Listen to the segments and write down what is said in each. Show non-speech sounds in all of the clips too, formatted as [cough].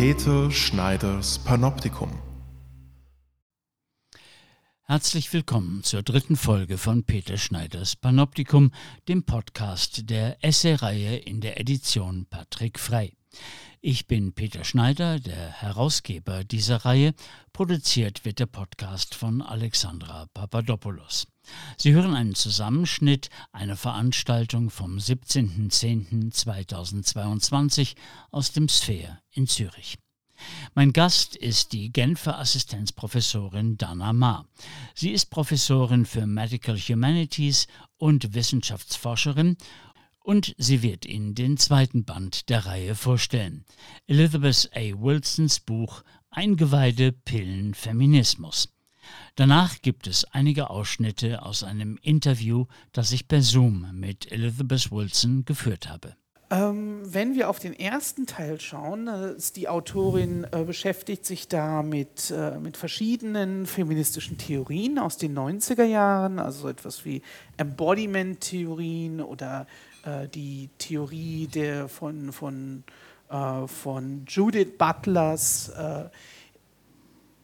Peter Schneiders Panoptikum. Herzlich willkommen zur dritten Folge von Peter Schneiders Panoptikum, dem Podcast der Essay-Reihe in der Edition Patrick Frey. Ich bin Peter Schneider, der Herausgeber dieser Reihe. Produziert wird der Podcast von Alexandra Papadopoulos. Sie hören einen Zusammenschnitt einer Veranstaltung vom 17.10.2022 aus dem Sphere in Zürich. Mein Gast ist die Genfer Assistenzprofessorin Dana Ma. Sie ist Professorin für Medical Humanities und Wissenschaftsforscherin und sie wird Ihnen den zweiten Band der Reihe vorstellen. Elizabeth A. Wilsons Buch Eingeweide, Pillen, Feminismus. Danach gibt es einige Ausschnitte aus einem Interview, das ich per Zoom mit Elizabeth Wilson geführt habe. Ähm, wenn wir auf den ersten Teil schauen, ist die Autorin äh, beschäftigt sich da mit, äh, mit verschiedenen feministischen Theorien aus den 90er Jahren, also etwas wie Embodiment-Theorien oder äh, die Theorie der von, von, äh, von Judith Butlers äh,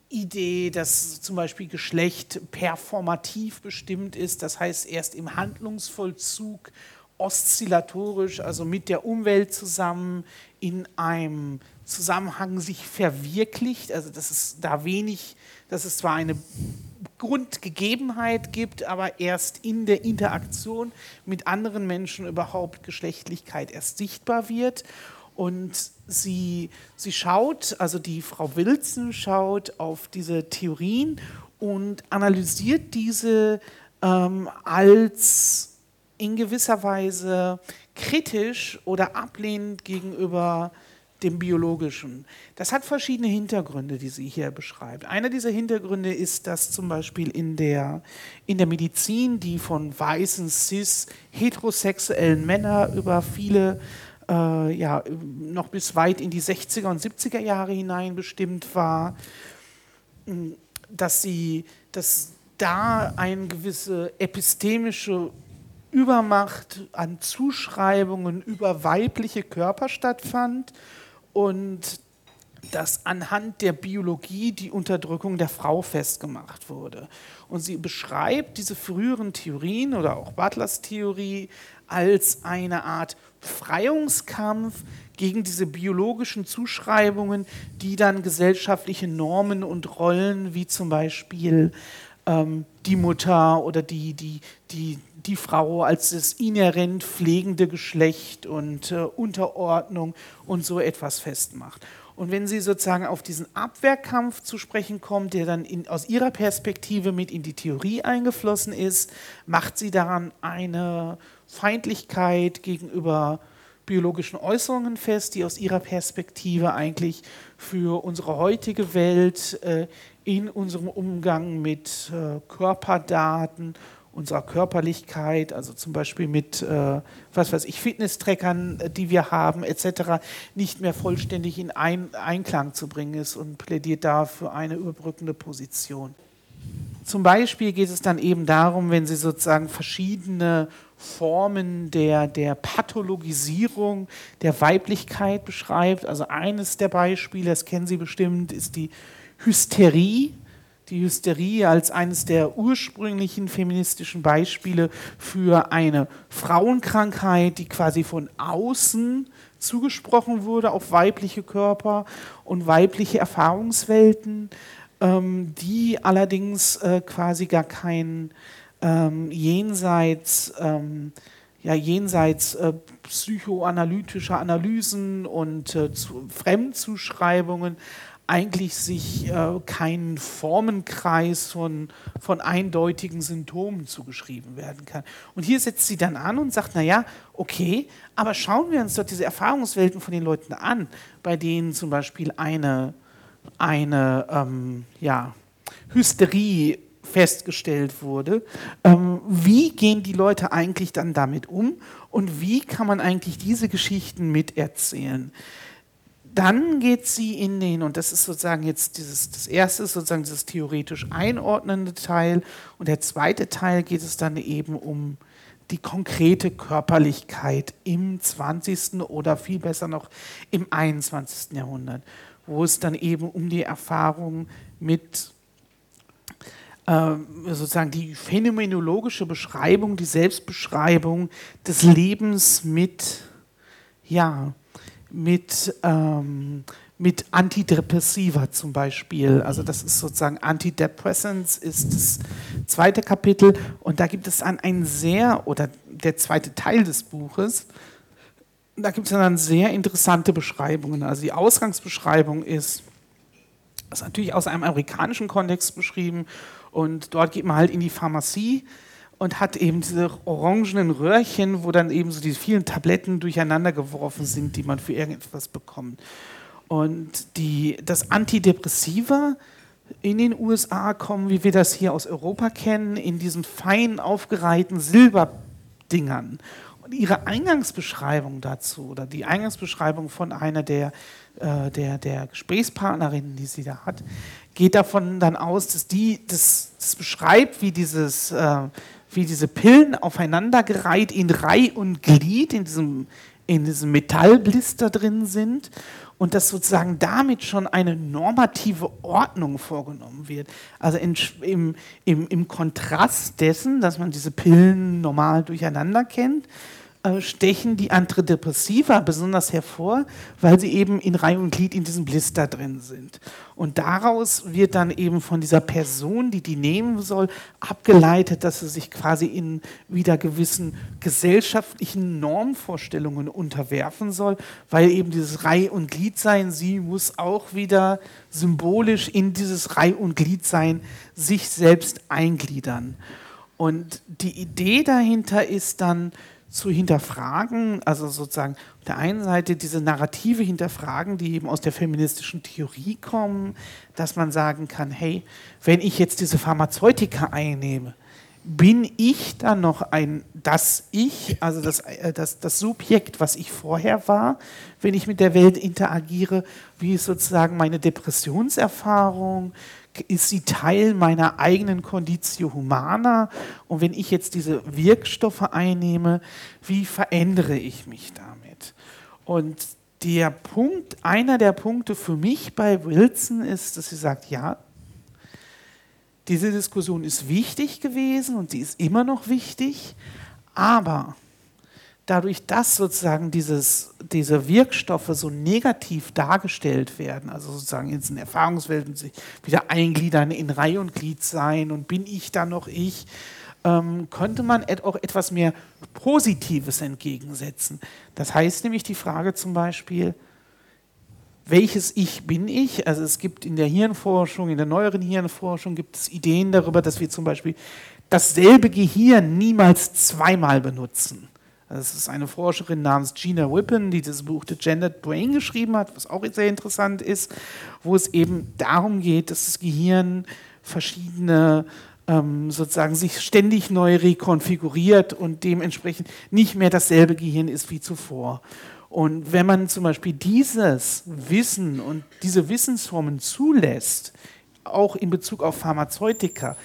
Idee, dass zum Beispiel Geschlecht performativ bestimmt ist, das heißt erst im Handlungsvollzug oszillatorisch, also mit der Umwelt zusammen in einem Zusammenhang sich verwirklicht, also dass es da wenig, dass es zwar eine Grundgegebenheit gibt, aber erst in der Interaktion mit anderen Menschen überhaupt Geschlechtlichkeit erst sichtbar wird. Und sie, sie schaut, also die Frau Wilson schaut auf diese Theorien und analysiert diese ähm, als in gewisser Weise kritisch oder ablehnend gegenüber dem Biologischen. Das hat verschiedene Hintergründe, die sie hier beschreibt. Einer dieser Hintergründe ist, dass zum Beispiel in der, in der Medizin, die von weißen, cis, heterosexuellen Männern über viele, äh, ja, noch bis weit in die 60er und 70er Jahre hinein bestimmt war, dass sie, dass da eine gewisse epistemische Übermacht an Zuschreibungen über weibliche Körper stattfand und dass anhand der Biologie die Unterdrückung der Frau festgemacht wurde. Und sie beschreibt diese früheren Theorien oder auch Butlers Theorie als eine Art Befreiungskampf gegen diese biologischen Zuschreibungen, die dann gesellschaftliche Normen und Rollen wie zum Beispiel ähm, die Mutter oder die, die, die, die Frau als das inhärent pflegende Geschlecht und äh, Unterordnung und so etwas festmacht. Und wenn sie sozusagen auf diesen Abwehrkampf zu sprechen kommt, der dann in, aus ihrer Perspektive mit in die Theorie eingeflossen ist, macht sie daran eine Feindlichkeit gegenüber biologischen Äußerungen fest, die aus ihrer Perspektive eigentlich für unsere heutige Welt äh, in unserem Umgang mit äh, Körperdaten unserer Körperlichkeit, also zum Beispiel mit, äh, was weiß ich, Fitnesstrackern, äh, die wir haben, etc., nicht mehr vollständig in ein Einklang zu bringen ist und plädiert da für eine überbrückende Position. Zum Beispiel geht es dann eben darum, wenn sie sozusagen verschiedene Formen der, der Pathologisierung der Weiblichkeit beschreibt. Also eines der Beispiele, das kennen Sie bestimmt, ist die Hysterie die Hysterie als eines der ursprünglichen feministischen Beispiele für eine Frauenkrankheit, die quasi von außen zugesprochen wurde auf weibliche Körper und weibliche Erfahrungswelten, ähm, die allerdings äh, quasi gar kein ähm, jenseits, ähm, ja, jenseits äh, psychoanalytischer Analysen und äh, Fremdzuschreibungen eigentlich sich äh, keinen Formenkreis von, von eindeutigen Symptomen zugeschrieben werden kann. Und hier setzt sie dann an und sagt, naja, okay, aber schauen wir uns doch diese Erfahrungswelten von den Leuten an, bei denen zum Beispiel eine, eine ähm, ja, Hysterie festgestellt wurde. Ähm, wie gehen die Leute eigentlich dann damit um und wie kann man eigentlich diese Geschichten miterzählen? dann geht sie in den, und das ist sozusagen jetzt dieses, das erste sozusagen dieses theoretisch einordnende Teil, und der zweite Teil geht es dann eben um die konkrete Körperlichkeit im 20. oder viel besser noch im 21. Jahrhundert. wo es dann eben um die Erfahrung mit sozusagen die phänomenologische Beschreibung, die Selbstbeschreibung des Lebens mit, ja, mit, ähm, mit Antidepressiva zum Beispiel. Also das ist sozusagen Antidepressants ist das zweite Kapitel und da gibt es dann ein sehr, oder der zweite Teil des Buches, da gibt es dann sehr interessante Beschreibungen. Also die Ausgangsbeschreibung ist, ist natürlich aus einem amerikanischen Kontext beschrieben und dort geht man halt in die Pharmazie und hat eben diese orangenen Röhrchen, wo dann eben so diese vielen Tabletten durcheinander geworfen sind, die man für irgendetwas bekommt. Und die, das Antidepressiva in den USA kommen, wie wir das hier aus Europa kennen, in diesen fein aufgereihten Silberdingern. Ihre Eingangsbeschreibung dazu, oder die Eingangsbeschreibung von einer der, äh, der, der Gesprächspartnerinnen, die sie da hat, geht davon dann aus, dass die das, das beschreibt, wie dieses äh, wie diese Pillen aufeinandergereiht in Reih und Glied in diesem, in diesem Metallblister drin sind und dass sozusagen damit schon eine normative Ordnung vorgenommen wird. Also in, im, im, im Kontrast dessen, dass man diese Pillen normal durcheinander kennt, stechen die Antidepressiva besonders hervor, weil sie eben in Reihe und Glied in diesem Blister drin sind. Und daraus wird dann eben von dieser Person, die die nehmen soll, abgeleitet, dass sie sich quasi in wieder gewissen gesellschaftlichen Normvorstellungen unterwerfen soll, weil eben dieses Reih- und Gliedsein, sie muss auch wieder symbolisch in dieses Reih- und Gliedsein sich selbst eingliedern. Und die Idee dahinter ist dann, zu hinterfragen, also sozusagen auf der einen Seite diese Narrative hinterfragen, die eben aus der feministischen Theorie kommen, dass man sagen kann, hey, wenn ich jetzt diese Pharmazeutika einnehme, bin ich dann noch ein das Ich, also das, äh, das, das Subjekt, was ich vorher war, wenn ich mit der Welt interagiere? Wie ist sozusagen meine Depressionserfahrung? Ist sie Teil meiner eigenen Conditio Humana? Und wenn ich jetzt diese Wirkstoffe einnehme, wie verändere ich mich damit? Und der Punkt, einer der Punkte für mich bei Wilson ist, dass sie sagt, ja, diese Diskussion ist wichtig gewesen und sie ist immer noch wichtig, aber dadurch, dass sozusagen dieses, diese Wirkstoffe so negativ dargestellt werden, also sozusagen in den Erfahrungswelten sich wieder eingliedern, in Reihe und Glied sein und bin ich dann noch ich, ähm, könnte man auch etwas mehr Positives entgegensetzen. Das heißt nämlich die Frage zum Beispiel, welches Ich bin ich? Also es gibt in der Hirnforschung, in der neueren Hirnforschung gibt es Ideen darüber, dass wir zum Beispiel dasselbe Gehirn niemals zweimal benutzen. Das ist eine Forscherin namens Gina Whippen, die das Buch The Gendered Brain geschrieben hat, was auch sehr interessant ist, wo es eben darum geht, dass das Gehirn verschiedene ähm, sozusagen sich ständig neu rekonfiguriert und dementsprechend nicht mehr dasselbe Gehirn ist wie zuvor. Und wenn man zum Beispiel dieses Wissen und diese Wissensformen zulässt, auch in Bezug auf Pharmazeutika,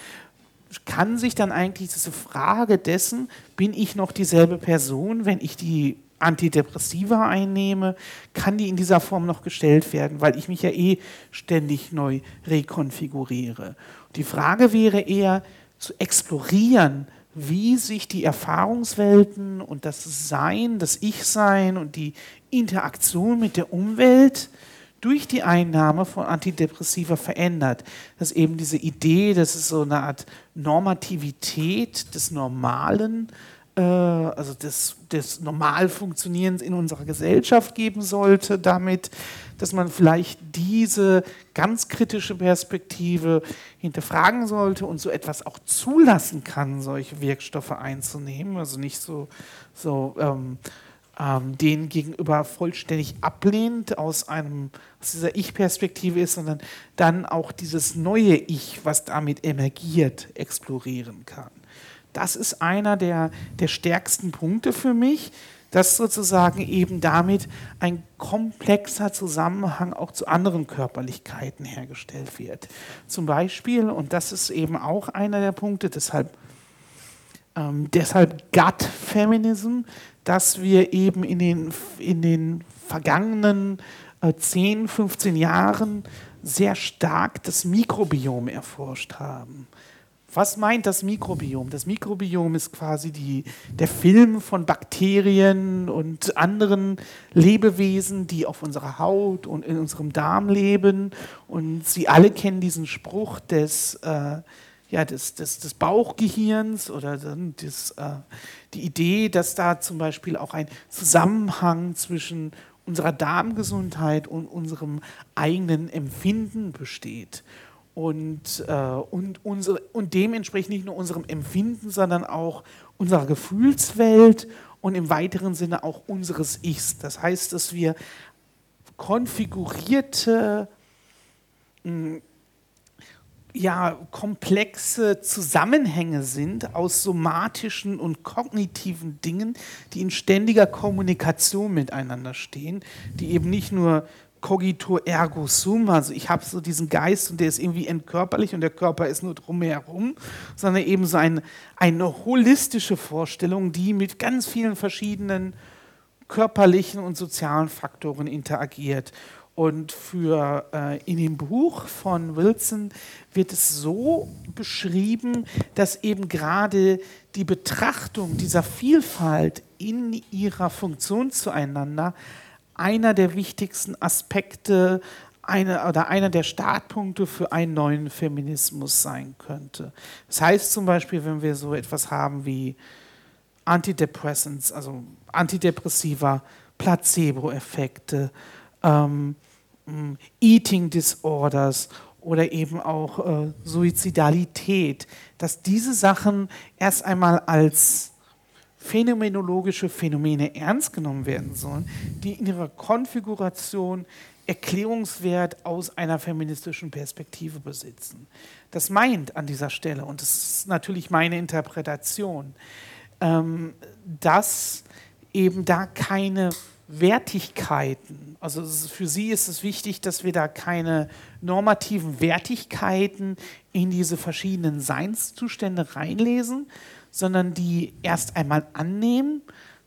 kann sich dann eigentlich diese Frage dessen, bin ich noch dieselbe Person, wenn ich die Antidepressiva einnehme, kann die in dieser Form noch gestellt werden, weil ich mich ja eh ständig neu rekonfiguriere. Die Frage wäre eher zu explorieren, wie sich die Erfahrungswelten und das Sein, das Ich-Sein und die Interaktion mit der Umwelt durch die Einnahme von Antidepressiva verändert. Dass eben diese Idee, dass es so eine Art Normativität des Normalen, äh, also des, des Normalfunktionierens in unserer Gesellschaft geben sollte, damit, dass man vielleicht diese ganz kritische Perspektive hinterfragen sollte und so etwas auch zulassen kann, solche Wirkstoffe einzunehmen. Also nicht so, so ähm, ähm, denen gegenüber vollständig ablehnt aus, einem, aus dieser Ich-Perspektive ist, sondern dann auch dieses neue Ich, was damit emergiert, explorieren kann. Das ist einer der, der stärksten Punkte für mich, dass sozusagen eben damit ein komplexer Zusammenhang auch zu anderen Körperlichkeiten hergestellt wird. Zum Beispiel, und das ist eben auch einer der Punkte, deshalb, ähm, deshalb Gut Feminism, dass wir eben in den, in den vergangenen äh, 10, 15 Jahren sehr stark das Mikrobiom erforscht haben. Was meint das Mikrobiom? Das Mikrobiom ist quasi die, der Film von Bakterien und anderen Lebewesen, die auf unserer Haut und in unserem Darm leben. Und Sie alle kennen diesen Spruch des, äh, ja, des, des, des Bauchgehirns oder des, äh, die Idee, dass da zum Beispiel auch ein Zusammenhang zwischen unserer Darmgesundheit und unserem eigenen Empfinden besteht und, äh, und, unsere, und dementsprechend nicht nur unserem Empfinden, sondern auch unserer Gefühlswelt und im weiteren Sinne auch unseres Ichs. Das heißt, dass wir konfigurierte, mh, ja, komplexe Zusammenhänge sind aus somatischen und kognitiven Dingen, die in ständiger Kommunikation miteinander stehen, die eben nicht nur cogito ergo sum, also ich habe so diesen Geist und der ist irgendwie entkörperlich und der Körper ist nur drumherum, sondern eben so ein, eine holistische Vorstellung, die mit ganz vielen verschiedenen körperlichen und sozialen Faktoren interagiert. Und für äh, in dem Buch von Wilson wird es so beschrieben, dass eben gerade die Betrachtung dieser Vielfalt in ihrer Funktion zueinander einer der wichtigsten Aspekte eine, oder einer der Startpunkte für einen neuen Feminismus sein könnte. Das heißt zum Beispiel, wenn wir so etwas haben wie Antidepressants, also Antidepressiva, Placebo-Effekte, ähm, Eating Disorders oder eben auch äh, Suizidalität, dass diese Sachen erst einmal als phänomenologische Phänomene ernst genommen werden sollen, die in ihrer Konfiguration Erklärungswert aus einer feministischen Perspektive besitzen. Das meint an dieser Stelle, und das ist natürlich meine Interpretation, ähm, dass eben da keine Wertigkeiten, also für sie ist es wichtig, dass wir da keine normativen Wertigkeiten in diese verschiedenen Seinszustände reinlesen, sondern die erst einmal annehmen,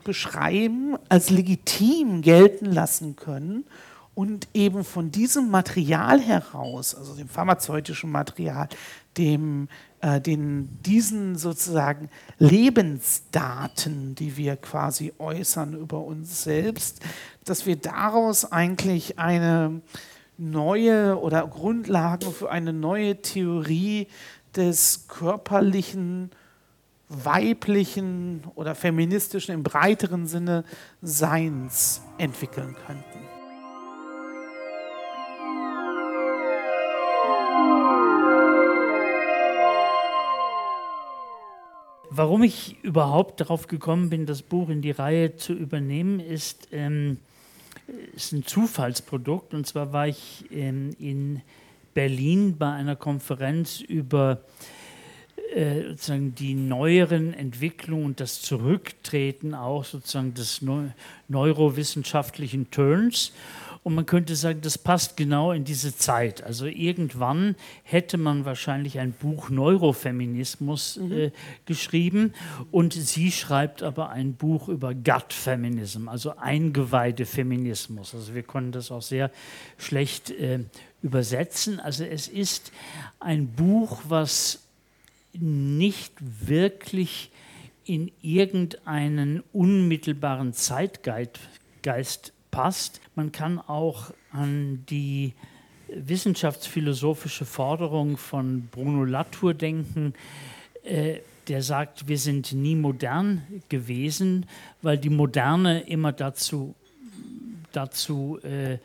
beschreiben, als legitim gelten lassen können und eben von diesem Material heraus, also dem pharmazeutischen Material, dem, äh, den, diesen sozusagen Lebensdaten, die wir quasi äußern über uns selbst, dass wir daraus eigentlich eine neue oder Grundlagen für eine neue Theorie des körperlichen weiblichen oder feministischen im breiteren Sinne Seins entwickeln könnten. Warum ich überhaupt darauf gekommen bin, das Buch in die Reihe zu übernehmen, ist, ähm, ist ein Zufallsprodukt. Und zwar war ich ähm, in Berlin bei einer Konferenz über äh, sozusagen die neueren Entwicklungen und das Zurücktreten auch sozusagen des Neu neurowissenschaftlichen Turns. Und man könnte sagen, das passt genau in diese Zeit. Also irgendwann hätte man wahrscheinlich ein Buch Neurofeminismus mhm. äh, geschrieben und sie schreibt aber ein Buch über Gut Feminism, also eingeweihte Feminismus. Also wir konnten das auch sehr schlecht äh, übersetzen. Also es ist ein Buch, was nicht wirklich in irgendeinen unmittelbaren Zeitgeist passt. Man kann auch an die wissenschaftsphilosophische Forderung von Bruno Latour denken, äh, der sagt, wir sind nie modern gewesen, weil die Moderne immer dazu dazu, äh,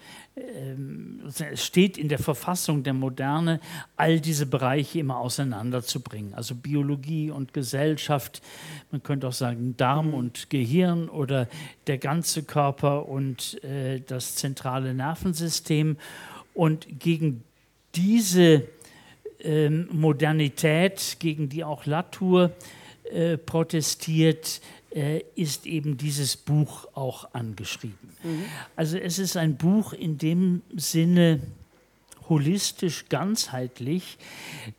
es steht in der Verfassung der Moderne, all diese Bereiche immer auseinanderzubringen. Also Biologie und Gesellschaft, man könnte auch sagen Darm mhm. und Gehirn oder der ganze Körper und äh, das zentrale Nervensystem. Und gegen diese ähm, Modernität, gegen die auch Latour äh, protestiert, äh, ist eben dieses Buch auch angeschrieben. Mhm. Also es ist ein Buch in dem Sinne holistisch, ganzheitlich,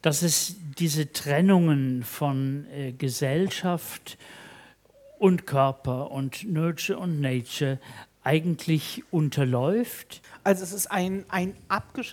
dass es diese Trennungen von äh, Gesellschaft und Körper und Nurture und Nature eigentlich unterläuft? Also es ist ein, ein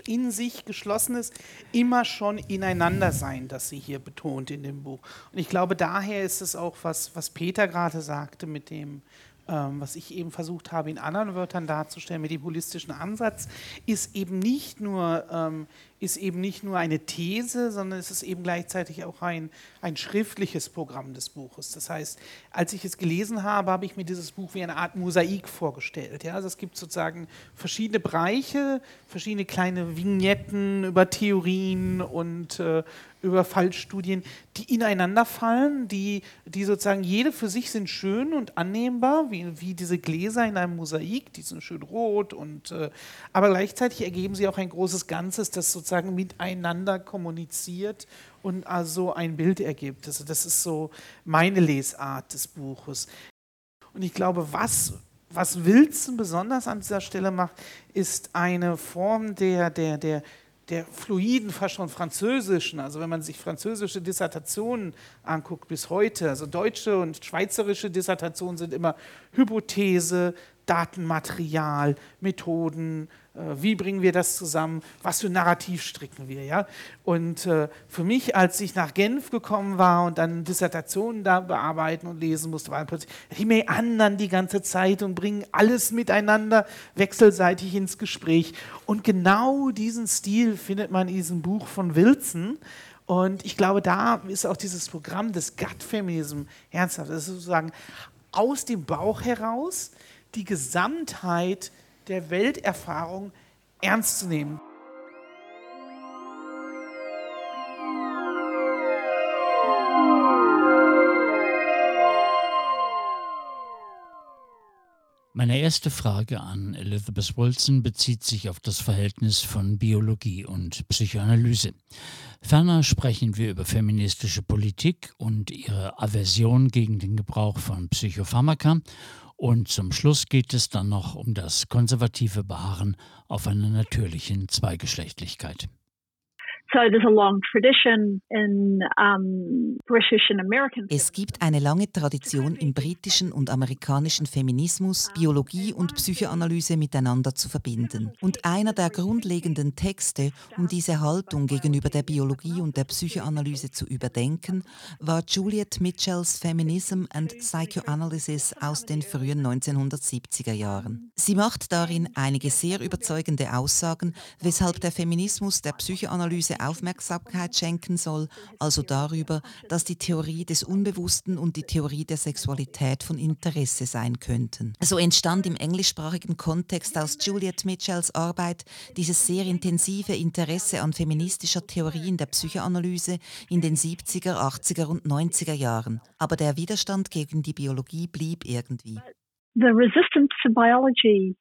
in sich geschlossenes, immer schon Ineinandersein, das sie hier betont in dem Buch. Und ich glaube, daher ist es auch, was, was Peter gerade sagte mit dem, ähm, was ich eben versucht habe, in anderen Wörtern darzustellen, mit dem holistischen Ansatz, ist eben nicht nur ähm, ist eben nicht nur eine These, sondern es ist eben gleichzeitig auch ein, ein schriftliches Programm des Buches. Das heißt, als ich es gelesen habe, habe ich mir dieses Buch wie eine Art Mosaik vorgestellt. Ja? Also es gibt sozusagen verschiedene Bereiche, verschiedene kleine Vignetten über Theorien und äh, über Fallstudien, die ineinander fallen, die, die sozusagen jede für sich sind schön und annehmbar, wie, wie diese Gläser in einem Mosaik, die sind schön rot und äh, aber gleichzeitig ergeben sie auch ein großes Ganzes, das sozusagen sozusagen miteinander kommuniziert und also ein Bild ergibt. Also das ist so meine Lesart des Buches. Und ich glaube, was, was Wilson besonders an dieser Stelle macht, ist eine Form der, der, der, der fluiden, fast schon französischen, also wenn man sich französische Dissertationen anguckt bis heute, also deutsche und schweizerische Dissertationen sind immer Hypothese, Datenmaterial, Methoden, äh, wie bringen wir das zusammen, was für Narrativ stricken wir. Ja? Und äh, für mich, als ich nach Genf gekommen war und dann Dissertationen da bearbeiten und lesen musste, waren plötzlich, die meandern die ganze Zeit und bringen alles miteinander wechselseitig ins Gespräch. Und genau diesen Stil findet man in diesem Buch von Wilson. Und ich glaube, da ist auch dieses Programm des Gut-Feminism ernsthaft. Das ist sozusagen aus dem Bauch heraus die Gesamtheit der Welterfahrung ernst zu nehmen. Meine erste Frage an Elizabeth Wilson bezieht sich auf das Verhältnis von Biologie und Psychoanalyse. Ferner sprechen wir über feministische Politik und ihre Aversion gegen den Gebrauch von Psychopharmaka und zum Schluss geht es dann noch um das konservative Beharren auf einer natürlichen Zweigeschlechtlichkeit. Es gibt eine lange Tradition im britischen und amerikanischen Feminismus, Biologie und Psychoanalyse miteinander zu verbinden. Und einer der grundlegenden Texte, um diese Haltung gegenüber der Biologie und der Psychoanalyse zu überdenken, war Juliet Mitchells Feminism and Psychoanalysis aus den frühen 1970er Jahren. Sie macht darin einige sehr überzeugende Aussagen, weshalb der Feminismus der Psychoanalyse Aufmerksamkeit schenken soll, also darüber, dass die Theorie des Unbewussten und die Theorie der Sexualität von Interesse sein könnten. So entstand im englischsprachigen Kontext aus Juliet Mitchells Arbeit dieses sehr intensive Interesse an feministischer Theorie in der Psychoanalyse in den 70er, 80er und 90er Jahren. Aber der Widerstand gegen die Biologie blieb irgendwie. The resistance to biology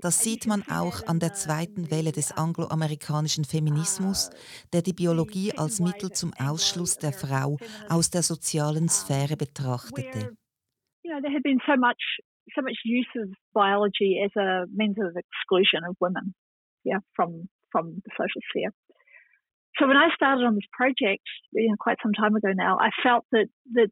das sieht man auch an der zweiten Welle des angloamerikanischen Feminismus, der die Biologie als Mittel zum Ausschluss der Frau aus der sozialen Sphäre betrachtete. so much use of biology as a means of exclusion of women, yeah, from from the social sphere. So when I started on this project, you know, quite some time ago now, I felt that that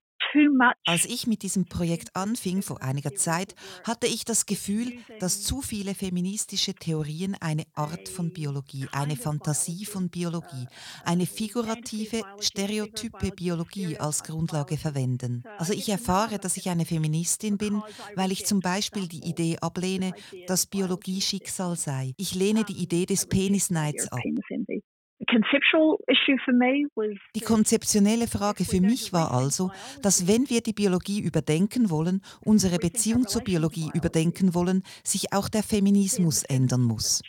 als ich mit diesem Projekt anfing vor einiger Zeit, hatte ich das Gefühl, dass zu viele feministische Theorien eine Art von Biologie, eine Fantasie von Biologie, eine figurative, stereotype Biologie als Grundlage verwenden. Also ich erfahre, dass ich eine Feministin bin, weil ich zum Beispiel die Idee ablehne, dass Biologie Schicksal sei. Ich lehne die Idee des Penisneids ab. Die konzeptionelle Frage für mich war also, dass wenn wir die Biologie überdenken wollen, unsere Beziehung zur Biologie überdenken wollen, sich auch der Feminismus ändern muss.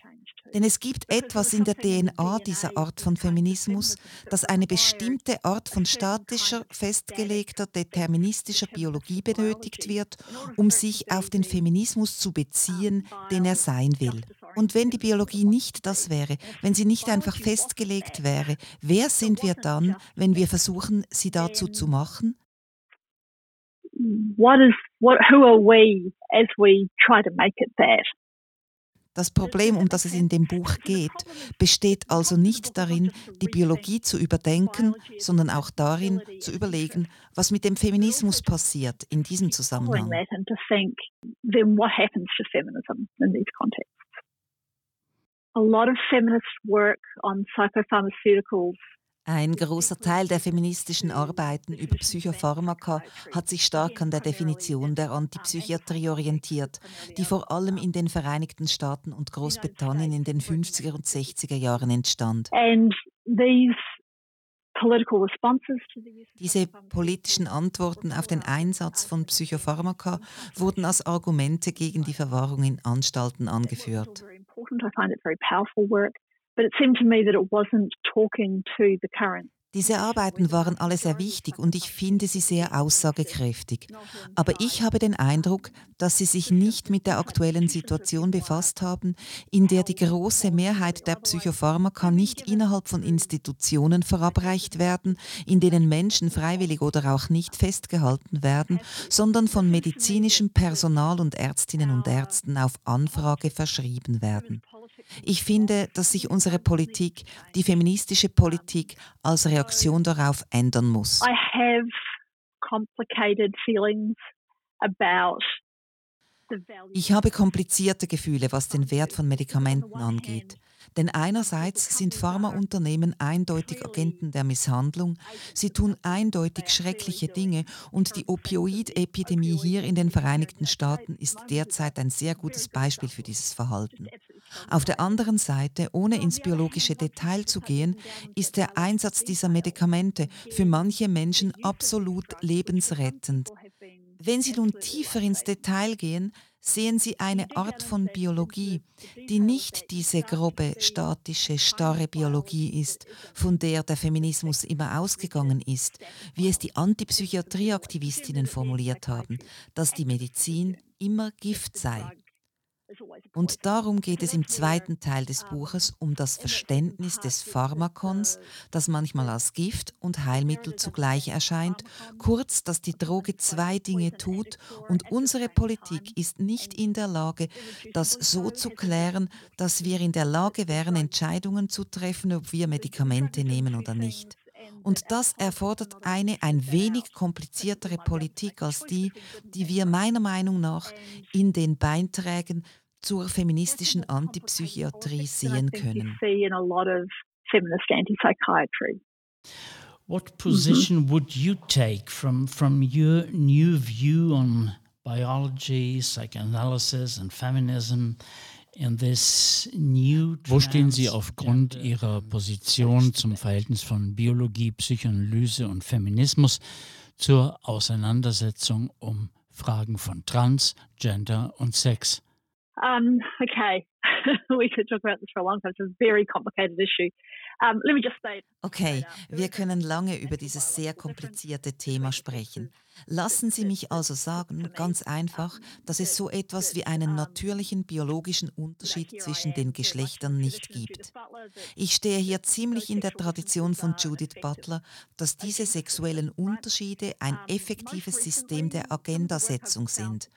Denn es gibt etwas in der DNA dieser Art von Feminismus, dass eine bestimmte Art von statischer, festgelegter, deterministischer Biologie benötigt wird, um sich auf den Feminismus zu beziehen, den er sein will. Und wenn die Biologie nicht das wäre, wenn sie nicht einfach festgelegt wäre, wer sind wir dann, wenn wir versuchen, sie dazu zu machen? What is, what, who are we as we try to make it that? Das Problem, um das es in dem Buch geht, besteht also nicht darin, die Biologie zu überdenken, sondern auch darin, zu überlegen, was mit dem Feminismus passiert in diesem Zusammenhang. A lot of feminist work on psychopharmaceuticals ein großer Teil der feministischen Arbeiten über Psychopharmaka hat sich stark an der Definition der Antipsychiatrie orientiert, die vor allem in den Vereinigten Staaten und Großbritannien in den 50er und 60er Jahren entstand. Diese politischen Antworten auf den Einsatz von Psychopharmaka wurden als Argumente gegen die Verwahrung in Anstalten angeführt. But it seemed to me that it wasn't talking to the current Diese Arbeiten waren alle sehr wichtig und ich finde sie sehr aussagekräftig. Aber ich habe den Eindruck, dass sie sich nicht mit der aktuellen Situation befasst haben, in der die große Mehrheit der Psychopharmaka nicht innerhalb von Institutionen verabreicht werden, in denen Menschen freiwillig oder auch nicht festgehalten werden, sondern von medizinischem Personal und Ärztinnen und Ärzten auf Anfrage verschrieben werden. Ich finde, dass sich unsere Politik, die feministische Politik, als Reaktion darauf ändern muss. I have complicated feelings about ich habe komplizierte Gefühle, was den Wert von Medikamenten angeht. Denn einerseits sind Pharmaunternehmen eindeutig Agenten der Misshandlung, sie tun eindeutig schreckliche Dinge und die Opioid-Epidemie hier in den Vereinigten Staaten ist derzeit ein sehr gutes Beispiel für dieses Verhalten. Auf der anderen Seite, ohne ins biologische Detail zu gehen, ist der Einsatz dieser Medikamente für manche Menschen absolut lebensrettend. Wenn Sie nun tiefer ins Detail gehen, sehen Sie eine Art von Biologie, die nicht diese grobe, statische, starre Biologie ist, von der der Feminismus immer ausgegangen ist, wie es die Antipsychiatrieaktivistinnen formuliert haben, dass die Medizin immer Gift sei. Und darum geht es im zweiten Teil des Buches um das Verständnis des Pharmakons, das manchmal als Gift und Heilmittel zugleich erscheint, kurz, dass die Droge zwei Dinge tut und unsere Politik ist nicht in der Lage, das so zu klären, dass wir in der Lage wären, Entscheidungen zu treffen, ob wir Medikamente nehmen oder nicht. Und das erfordert eine ein wenig kompliziertere Politik als die, die wir meiner Meinung nach in den Beiträgen zur feministischen Antipsychiatrie sehen können. What position -hmm. would you take from, from your new view on biology, psychoanalysis and feminism wo stehen Sie aufgrund Ihrer Position zum Verhältnis von Biologie, Psychoanalyse und Feminismus zur Auseinandersetzung um Fragen von Trans, Gender und Sex? Um, okay, [laughs] we could talk about this for a long time. It's a very complicated issue. Um, okay, wir können lange über dieses sehr komplizierte Thema sprechen. Lassen Sie mich also sagen, ganz einfach, dass es so etwas wie einen natürlichen biologischen Unterschied zwischen den Geschlechtern nicht gibt. Ich stehe hier ziemlich in der Tradition von Judith Butler, dass diese sexuellen Unterschiede ein effektives System der Agendasetzung sind.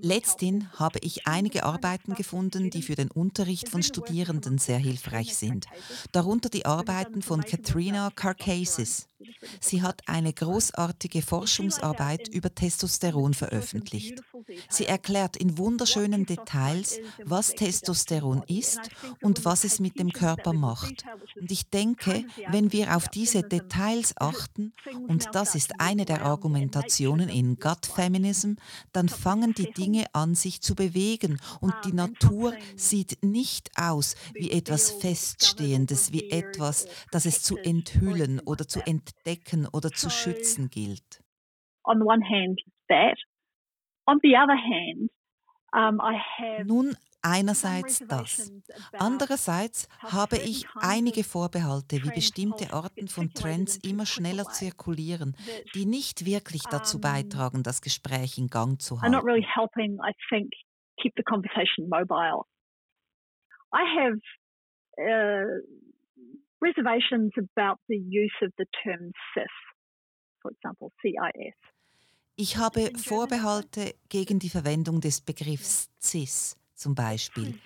Letzthin habe ich einige Arbeiten gefunden, die für den Unterricht von Studierenden sehr hilfreich sind. Darunter die Arbeiten von Katrina Carcasis. Sie hat eine großartige Forschungsarbeit über Testosteron veröffentlicht. Sie erklärt in wunderschönen Details, was Testosteron ist und was es mit dem Körper macht. Und ich denke, wenn wir auf diese Details achten, und das ist eine der Argumentationen in Gut Feminism, dann fangen die Dinge an, sich zu bewegen. Und die Natur sieht nicht aus wie etwas Feststehendes, wie etwas, das es zu enthüllen oder zu entdecken oder zu schützen gilt. On the one hand, that. On the other hand, I have Nun einerseits das. Andererseits habe ich einige Vorbehalte, wie bestimmte Arten von Trends immer schneller zirkulieren, die nicht wirklich dazu beitragen, das Gespräch in Gang zu halten. Reservations about the use of the term cis, for example, CIS. Ich habe Vorbehalte gegen die Verwendung des Begriffs cis zum Beispiel.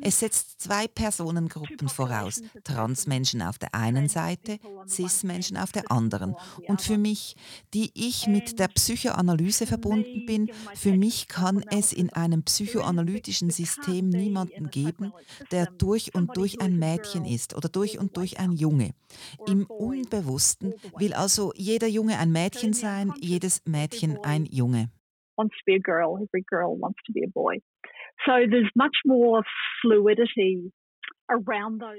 Es setzt zwei Personengruppen voraus, Transmenschen auf der einen Seite, Cis-Menschen auf der anderen. Und für mich, die ich mit der Psychoanalyse verbunden bin, für mich kann es in einem psychoanalytischen System niemanden geben, der durch und durch ein Mädchen ist oder durch und durch ein Junge. Im Unbewussten will also jeder Junge ein Mädchen sein, jedes Mädchen ein Junge. Wants to be a girl, every girl wants to be a boy. So there's much more fluidity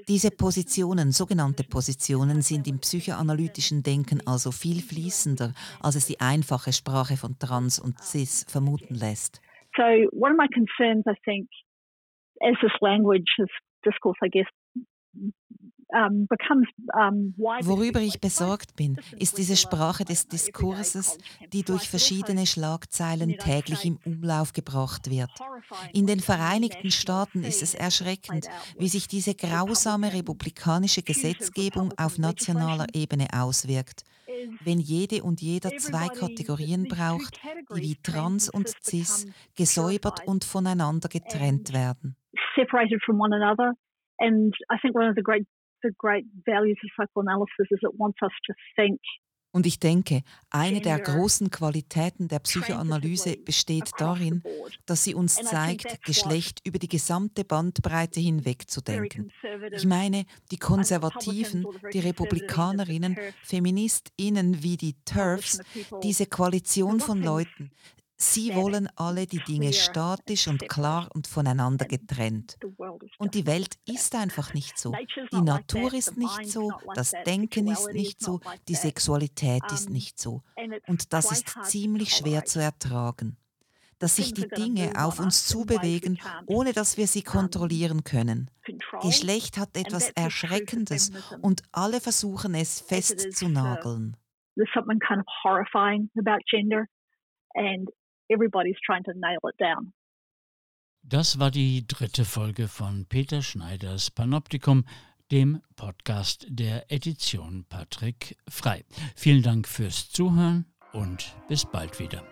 diese Positionen, sogenannte Positionen, sind im psychoanalytischen Denken also viel fließender, als es die einfache Sprache von Trans und Cis vermuten lässt. So one of my concerns, I think, as this language, this discourse, I guess, Worüber ich besorgt bin, ist diese Sprache des Diskurses, die durch verschiedene Schlagzeilen täglich im Umlauf gebracht wird. In den Vereinigten Staaten ist es erschreckend, wie sich diese grausame republikanische Gesetzgebung auf nationaler Ebene auswirkt. Wenn jede und jeder zwei Kategorien braucht, die wie Trans und Cis gesäubert und voneinander getrennt werden. Separated from one another. And I think one of the great the great values of psychoanalysis is it wants us to think und ich denke, eine der großen Qualitäten der Psychoanalyse besteht darin, dass sie uns zeigt, Geschlecht über die gesamte Bandbreite hinweg zu denken. Ich meine, die Konservativen, die Republikanerinnen, Feministinnen wie die TERFs, diese Koalition von Leuten, Sie wollen alle die Dinge statisch und klar und voneinander getrennt. Und die Welt ist einfach nicht so. Die Natur ist nicht so, das Denken ist nicht so, die Sexualität ist nicht so. Und das ist ziemlich schwer zu ertragen. Dass sich die Dinge auf uns zubewegen, ohne dass wir sie kontrollieren können. Geschlecht hat etwas Erschreckendes und alle versuchen es festzunageln. There's something kind of horrifying about gender. And everybody's trying to nail it down. Das war die dritte Folge von Peter Schneiders Panoptikum, dem Podcast der Edition Patrick Frei. Vielen Dank fürs Zuhören und bis bald wieder.